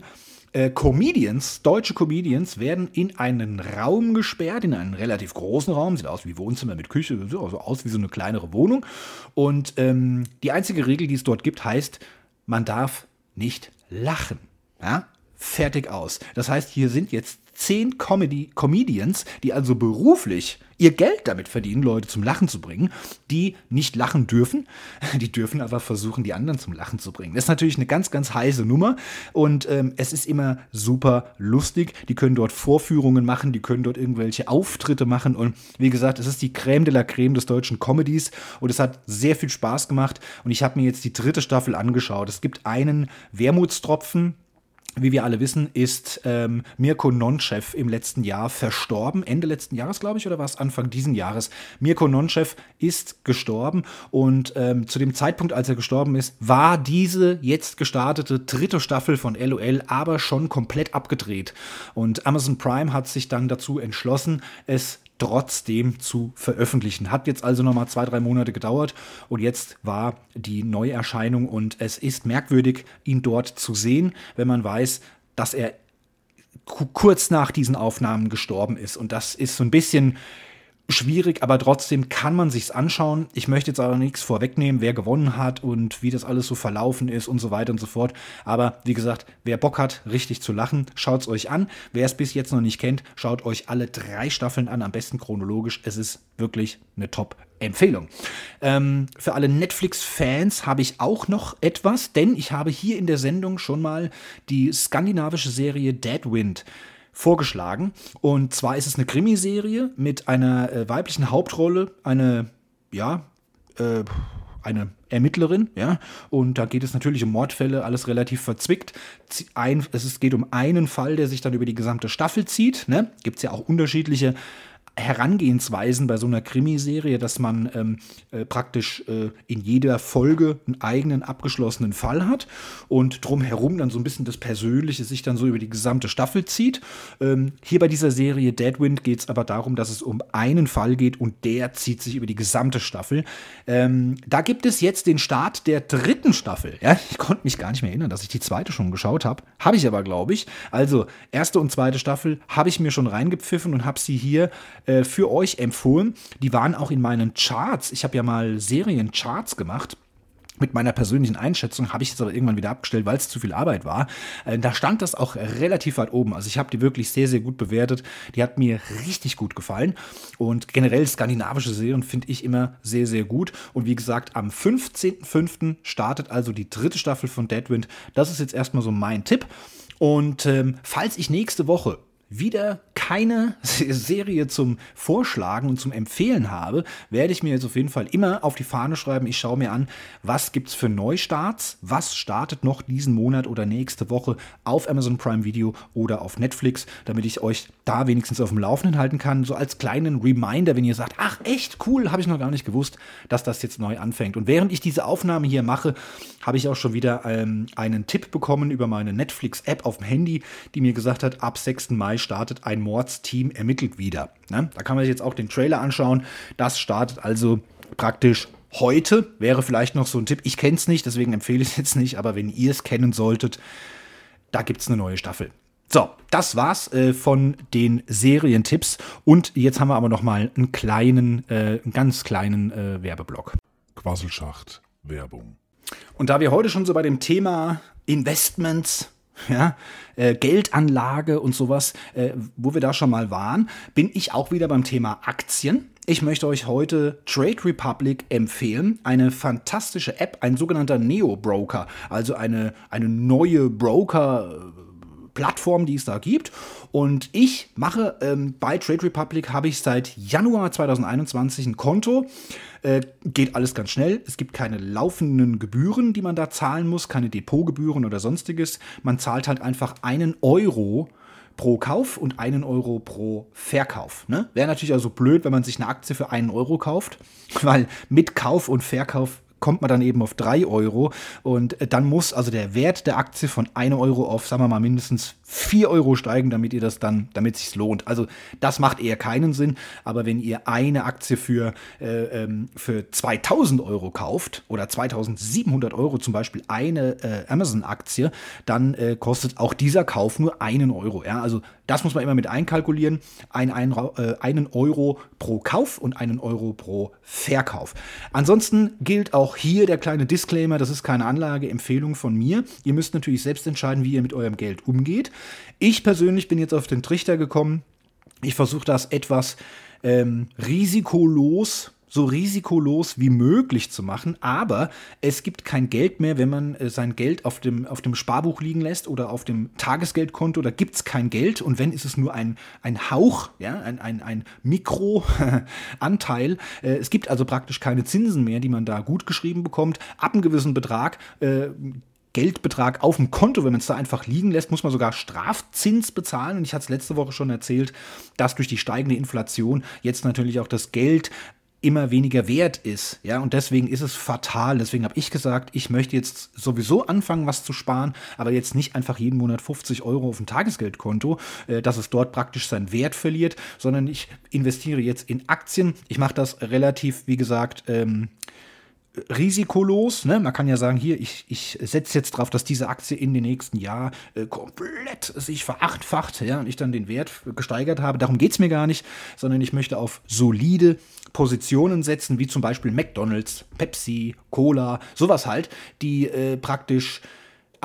äh, Comedians, deutsche Comedians, werden in einen Raum gesperrt, in einen relativ großen Raum, sieht aus wie Wohnzimmer mit Küche, sieht also aus wie so eine kleinere Wohnung. Und ähm, die einzige Regel, die es dort gibt, heißt, man darf nicht lachen. Ja? Fertig aus. Das heißt, hier sind jetzt zehn Comedy Comedians, die also beruflich ihr Geld damit verdienen, Leute zum Lachen zu bringen, die nicht lachen dürfen. Die dürfen aber versuchen, die anderen zum Lachen zu bringen. Das ist natürlich eine ganz, ganz heiße Nummer und ähm, es ist immer super lustig. Die können dort Vorführungen machen, die können dort irgendwelche Auftritte machen und wie gesagt, es ist die Creme de la Creme des deutschen Comedies und es hat sehr viel Spaß gemacht und ich habe mir jetzt die dritte Staffel angeschaut. Es gibt einen Wermutstropfen, wie wir alle wissen, ist ähm, Mirko Nonchev im letzten Jahr verstorben. Ende letzten Jahres, glaube ich, oder war es Anfang diesen Jahres? Mirko Nonchev ist gestorben und ähm, zu dem Zeitpunkt, als er gestorben ist, war diese jetzt gestartete dritte Staffel von LOL aber schon komplett abgedreht. Und Amazon Prime hat sich dann dazu entschlossen, es trotzdem zu veröffentlichen. Hat jetzt also nochmal zwei, drei Monate gedauert und jetzt war die Neuerscheinung und es ist merkwürdig, ihn dort zu sehen, wenn man weiß, dass er kurz nach diesen Aufnahmen gestorben ist. Und das ist so ein bisschen schwierig, aber trotzdem kann man sich's anschauen. Ich möchte jetzt aber nichts vorwegnehmen, wer gewonnen hat und wie das alles so verlaufen ist und so weiter und so fort. Aber wie gesagt, wer Bock hat, richtig zu lachen, schaut's euch an. Wer es bis jetzt noch nicht kennt, schaut euch alle drei Staffeln an, am besten chronologisch. Es ist wirklich eine Top-Empfehlung. Ähm, für alle Netflix-Fans habe ich auch noch etwas, denn ich habe hier in der Sendung schon mal die skandinavische Serie Deadwind vorgeschlagen. Und zwar ist es eine Krimiserie mit einer äh, weiblichen Hauptrolle, eine, ja, äh, eine Ermittlerin, ja, und da geht es natürlich um Mordfälle, alles relativ verzwickt. Ein, es geht um einen Fall, der sich dann über die gesamte Staffel zieht. Ne? Gibt es ja auch unterschiedliche Herangehensweisen bei so einer Krimiserie, dass man ähm, äh, praktisch äh, in jeder Folge einen eigenen abgeschlossenen Fall hat und drumherum dann so ein bisschen das Persönliche sich dann so über die gesamte Staffel zieht. Ähm, hier bei dieser Serie Deadwind geht es aber darum, dass es um einen Fall geht und der zieht sich über die gesamte Staffel. Ähm, da gibt es jetzt den Start der dritten Staffel. Ja, ich konnte mich gar nicht mehr erinnern, dass ich die zweite schon geschaut habe. Habe ich aber, glaube ich. Also, erste und zweite Staffel habe ich mir schon reingepfiffen und habe sie hier äh, für euch empfohlen. Die waren auch in meinen Charts. Ich habe ja mal Seriencharts gemacht mit meiner persönlichen Einschätzung habe ich es aber irgendwann wieder abgestellt, weil es zu viel Arbeit war. Äh, da stand das auch relativ weit oben. Also ich habe die wirklich sehr, sehr gut bewertet. Die hat mir richtig gut gefallen. Und generell skandinavische Serien finde ich immer sehr, sehr gut. Und wie gesagt, am 15.05. startet also die dritte Staffel von Deadwind. Das ist jetzt erstmal so mein Tipp. Und ähm, falls ich nächste Woche wieder keine Serie zum Vorschlagen und zum Empfehlen habe, werde ich mir jetzt auf jeden Fall immer auf die Fahne schreiben. Ich schaue mir an, was gibt es für Neustarts, was startet noch diesen Monat oder nächste Woche auf Amazon Prime Video oder auf Netflix, damit ich euch da wenigstens auf dem Laufenden halten kann. So als kleinen Reminder, wenn ihr sagt, ach echt cool, habe ich noch gar nicht gewusst, dass das jetzt neu anfängt. Und während ich diese Aufnahme hier mache, habe ich auch schon wieder ähm, einen Tipp bekommen über meine Netflix-App auf dem Handy, die mir gesagt hat, ab 6. Mai startet ein Mordsteam ermittelt wieder. Ne? Da kann man sich jetzt auch den Trailer anschauen. Das startet also praktisch heute. Wäre vielleicht noch so ein Tipp. Ich kenne es nicht, deswegen empfehle ich es jetzt nicht. Aber wenn ihr es kennen solltet, da gibt es eine neue Staffel. So, das war's äh, von den Serientipps. Und jetzt haben wir aber noch mal einen kleinen, äh, einen ganz kleinen äh, Werbeblock. Quasselschacht, Werbung. Und da wir heute schon so bei dem Thema Investments ja, äh, Geldanlage und sowas, äh, wo wir da schon mal waren, bin ich auch wieder beim Thema Aktien. Ich möchte euch heute Trade Republic empfehlen, eine fantastische App, ein sogenannter Neo-Broker, also eine, eine neue Broker- Plattform, die es da gibt. Und ich mache ähm, bei Trade Republic, habe ich seit Januar 2021 ein Konto. Äh, geht alles ganz schnell. Es gibt keine laufenden Gebühren, die man da zahlen muss, keine Depotgebühren oder sonstiges. Man zahlt halt einfach einen Euro pro Kauf und einen Euro pro Verkauf. Ne? Wäre natürlich also blöd, wenn man sich eine Aktie für einen Euro kauft, weil mit Kauf und Verkauf kommt man dann eben auf 3 Euro und äh, dann muss also der Wert der Aktie von 1 Euro auf, sagen wir mal, mindestens 4 Euro steigen, damit ihr das dann, damit sich lohnt. Also das macht eher keinen Sinn, aber wenn ihr eine Aktie für, äh, ähm, für 2000 Euro kauft oder 2700 Euro zum Beispiel eine äh, Amazon-Aktie, dann äh, kostet auch dieser Kauf nur einen Euro. Ja? Also das muss man immer mit einkalkulieren. Ein, ein, äh, einen Euro pro Kauf und einen Euro pro Verkauf. Ansonsten gilt auch hier der kleine Disclaimer, das ist keine Anlageempfehlung von mir. Ihr müsst natürlich selbst entscheiden, wie ihr mit eurem Geld umgeht. Ich persönlich bin jetzt auf den Trichter gekommen. Ich versuche das etwas ähm, risikolos so risikolos wie möglich zu machen, aber es gibt kein Geld mehr, wenn man äh, sein Geld auf dem, auf dem Sparbuch liegen lässt oder auf dem Tagesgeldkonto, da gibt es kein Geld und wenn ist es nur ein, ein Hauch, ja, ein, ein, ein Mikroanteil. Äh, es gibt also praktisch keine Zinsen mehr, die man da gut geschrieben bekommt. Ab einem gewissen Betrag äh, Geldbetrag auf dem Konto, wenn man es da einfach liegen lässt, muss man sogar Strafzins bezahlen. Und ich hatte es letzte Woche schon erzählt, dass durch die steigende Inflation jetzt natürlich auch das Geld immer weniger wert ist. Ja, und deswegen ist es fatal. Deswegen habe ich gesagt, ich möchte jetzt sowieso anfangen, was zu sparen, aber jetzt nicht einfach jeden Monat 50 Euro auf ein Tagesgeldkonto, äh, dass es dort praktisch seinen Wert verliert, sondern ich investiere jetzt in Aktien. Ich mache das relativ, wie gesagt, ähm, risikolos. Ne? Man kann ja sagen, hier, ich, ich setze jetzt drauf, dass diese Aktie in den nächsten Jahr äh, komplett sich verachtfacht ja, und ich dann den Wert gesteigert habe. Darum geht es mir gar nicht, sondern ich möchte auf solide Positionen setzen, wie zum Beispiel McDonald's, Pepsi, Cola, sowas halt, die äh, praktisch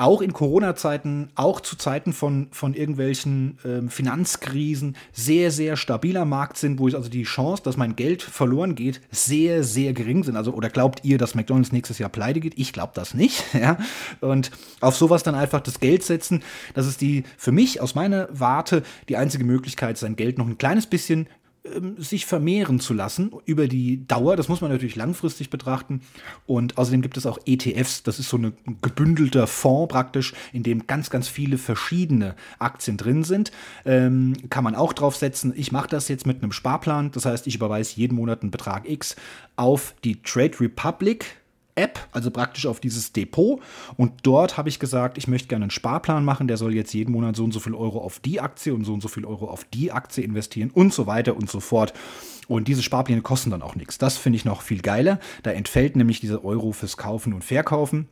auch in Corona-Zeiten, auch zu Zeiten von, von irgendwelchen ähm, Finanzkrisen sehr, sehr stabiler Markt sind, wo ich also die Chance, dass mein Geld verloren geht, sehr, sehr gering sind. Also, oder glaubt ihr, dass McDonalds nächstes Jahr pleite geht? Ich glaube das nicht. Ja? Und auf sowas dann einfach das Geld setzen, das ist die, für mich aus meiner Warte, die einzige Möglichkeit, sein Geld noch ein kleines bisschen sich vermehren zu lassen über die Dauer. Das muss man natürlich langfristig betrachten. Und außerdem gibt es auch ETFs. Das ist so ein gebündelter Fonds praktisch, in dem ganz, ganz viele verschiedene Aktien drin sind. Ähm, kann man auch draufsetzen. Ich mache das jetzt mit einem Sparplan. Das heißt, ich überweise jeden Monat einen Betrag X auf die Trade Republic App, also praktisch auf dieses Depot. Und dort habe ich gesagt, ich möchte gerne einen Sparplan machen, der soll jetzt jeden Monat so und so viel Euro auf die Aktie und so und so viel Euro auf die Aktie investieren und so weiter und so fort. Und diese Sparpläne kosten dann auch nichts. Das finde ich noch viel geiler. Da entfällt nämlich dieser Euro fürs Kaufen und Verkaufen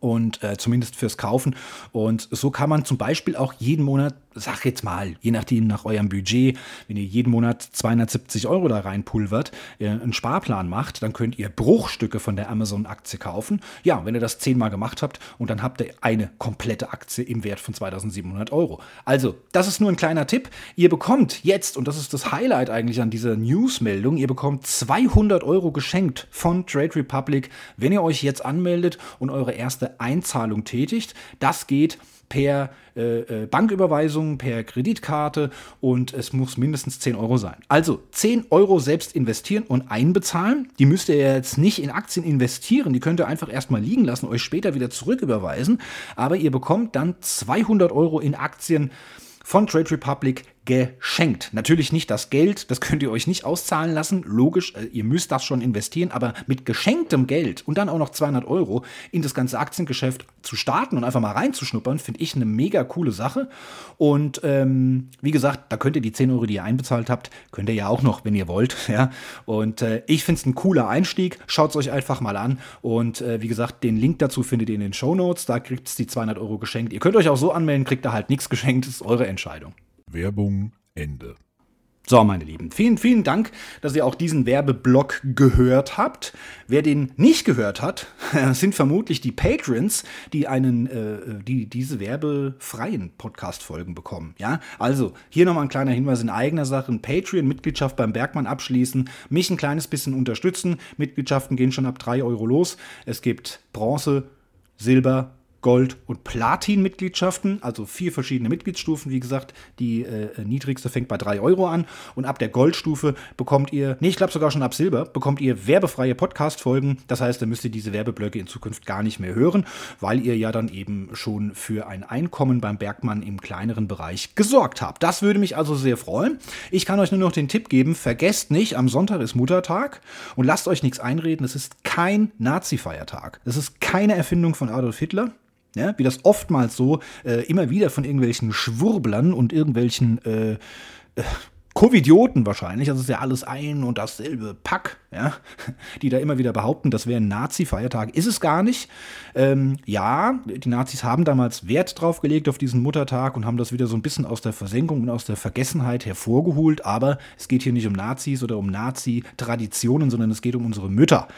und äh, zumindest fürs Kaufen. Und so kann man zum Beispiel auch jeden Monat sag jetzt mal, je nachdem nach eurem Budget, wenn ihr jeden Monat 270 Euro da reinpulvert, äh, einen Sparplan macht, dann könnt ihr Bruchstücke von der Amazon-Aktie kaufen. Ja, wenn ihr das zehnmal gemacht habt und dann habt ihr eine komplette Aktie im Wert von 2700 Euro. Also, das ist nur ein kleiner Tipp. Ihr bekommt jetzt, und das ist das Highlight eigentlich an dieser Newsmeldung, ihr bekommt 200 Euro geschenkt von Trade Republic, wenn ihr euch jetzt anmeldet und eure erste Einzahlung tätigt. Das geht per äh, äh, Banküberweisung, per Kreditkarte und es muss mindestens 10 Euro sein. Also 10 Euro selbst investieren und einbezahlen. Die müsst ihr jetzt nicht in Aktien investieren, die könnt ihr einfach erstmal liegen lassen, euch später wieder zurücküberweisen. Aber ihr bekommt dann 200 Euro in Aktien von Trade Republic geschenkt. Natürlich nicht das Geld, das könnt ihr euch nicht auszahlen lassen, logisch, äh, ihr müsst das schon investieren, aber mit geschenktem Geld und dann auch noch 200 Euro in das ganze Aktiengeschäft zu starten und einfach mal reinzuschnuppern, finde ich eine mega coole Sache. Und ähm, wie gesagt, da könnt ihr die 10 Euro, die ihr einbezahlt habt, könnt ihr ja auch noch, wenn ihr wollt. Ja? Und äh, ich finde es ein cooler Einstieg. Schaut es euch einfach mal an. Und äh, wie gesagt, den Link dazu findet ihr in den Show Notes. Da kriegt es die 200 Euro geschenkt. Ihr könnt euch auch so anmelden, kriegt da halt nichts geschenkt. Das ist eure Entscheidung. Werbung Ende. So, meine Lieben, vielen, vielen Dank, dass ihr auch diesen Werbeblock gehört habt. Wer den nicht gehört hat, sind vermutlich die Patrons, die einen, äh, die diese werbefreien Podcast-Folgen bekommen. Ja, also hier nochmal ein kleiner Hinweis in eigener Sache: Patreon-Mitgliedschaft beim Bergmann abschließen, mich ein kleines bisschen unterstützen. Mitgliedschaften gehen schon ab 3 Euro los. Es gibt Bronze, Silber, Gold- und Platin-Mitgliedschaften, also vier verschiedene Mitgliedsstufen. Wie gesagt, die äh, niedrigste fängt bei 3 Euro an und ab der Goldstufe bekommt ihr, nee, ich glaube sogar schon ab Silber, bekommt ihr werbefreie Podcast-Folgen. Das heißt, da müsst ihr diese Werbeblöcke in Zukunft gar nicht mehr hören, weil ihr ja dann eben schon für ein Einkommen beim Bergmann im kleineren Bereich gesorgt habt. Das würde mich also sehr freuen. Ich kann euch nur noch den Tipp geben, vergesst nicht, am Sonntag ist Muttertag und lasst euch nichts einreden, es ist kein Nazi-Feiertag. Es ist keine Erfindung von Adolf Hitler. Ja, wie das oftmals so äh, immer wieder von irgendwelchen Schwurblern und irgendwelchen äh, äh, Covidioten wahrscheinlich, das ist ja alles ein und dasselbe Pack, ja, die da immer wieder behaupten, das wäre ein Nazi-Feiertag. Ist es gar nicht. Ähm, ja, die Nazis haben damals Wert drauf gelegt auf diesen Muttertag und haben das wieder so ein bisschen aus der Versenkung und aus der Vergessenheit hervorgeholt, aber es geht hier nicht um Nazis oder um Nazi-Traditionen, sondern es geht um unsere Mütter.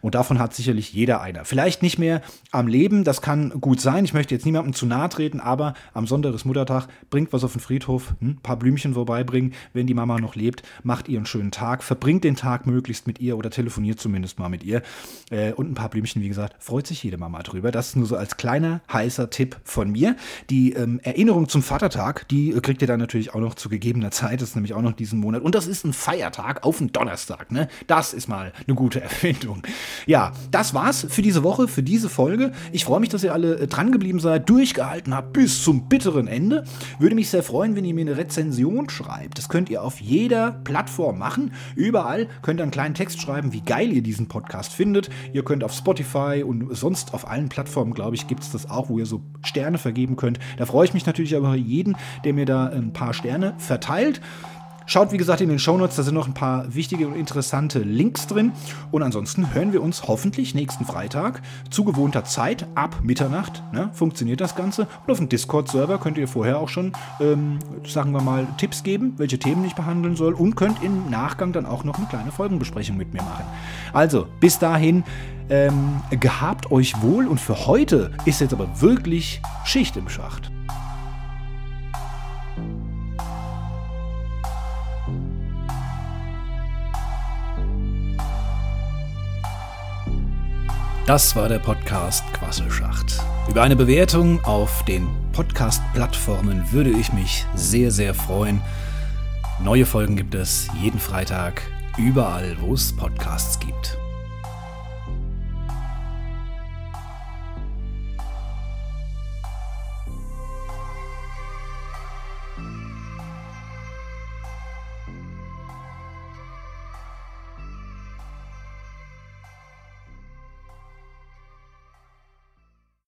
Und davon hat sicherlich jeder einer. Vielleicht nicht mehr am Leben, das kann gut sein. Ich möchte jetzt niemandem zu nahe treten, aber am ist Muttertag, bringt was auf den Friedhof, ein hm, paar Blümchen vorbeibringen, wenn die Mama noch lebt, macht ihr einen schönen Tag, verbringt den Tag möglichst mit ihr oder telefoniert zumindest mal mit ihr. Äh, und ein paar Blümchen, wie gesagt, freut sich jede Mama drüber. Das ist nur so als kleiner, heißer Tipp von mir. Die ähm, Erinnerung zum Vatertag, die kriegt ihr dann natürlich auch noch zu gegebener Zeit. Das ist nämlich auch noch diesen Monat. Und das ist ein Feiertag auf den Donnerstag. Ne? Das ist mal eine gute Erfindung. Ja, das war's für diese Woche, für diese Folge. Ich freue mich, dass ihr alle äh, dran geblieben seid, durchgehalten habt bis zum bitteren Ende. Würde mich sehr freuen, wenn ihr mir eine Rezension schreibt. Das könnt ihr auf jeder Plattform machen. Überall könnt ihr einen kleinen Text schreiben, wie geil ihr diesen Podcast findet. Ihr könnt auf Spotify und sonst auf allen Plattformen, glaube ich, gibt es das auch, wo ihr so Sterne vergeben könnt. Da freue ich mich natürlich aber jeden, der mir da ein paar Sterne verteilt. Schaut, wie gesagt, in den Shownotes, da sind noch ein paar wichtige und interessante Links drin. Und ansonsten hören wir uns hoffentlich nächsten Freitag zu gewohnter Zeit ab Mitternacht. Ne, funktioniert das Ganze. Und auf dem Discord-Server könnt ihr vorher auch schon, ähm, sagen wir mal, Tipps geben, welche Themen ich behandeln soll. Und könnt im Nachgang dann auch noch eine kleine Folgenbesprechung mit mir machen. Also, bis dahin. Ähm, gehabt euch wohl und für heute ist jetzt aber wirklich Schicht im Schacht. Das war der Podcast Quasselschacht. Über eine Bewertung auf den Podcast-Plattformen würde ich mich sehr, sehr freuen. Neue Folgen gibt es jeden Freitag, überall, wo es Podcasts gibt.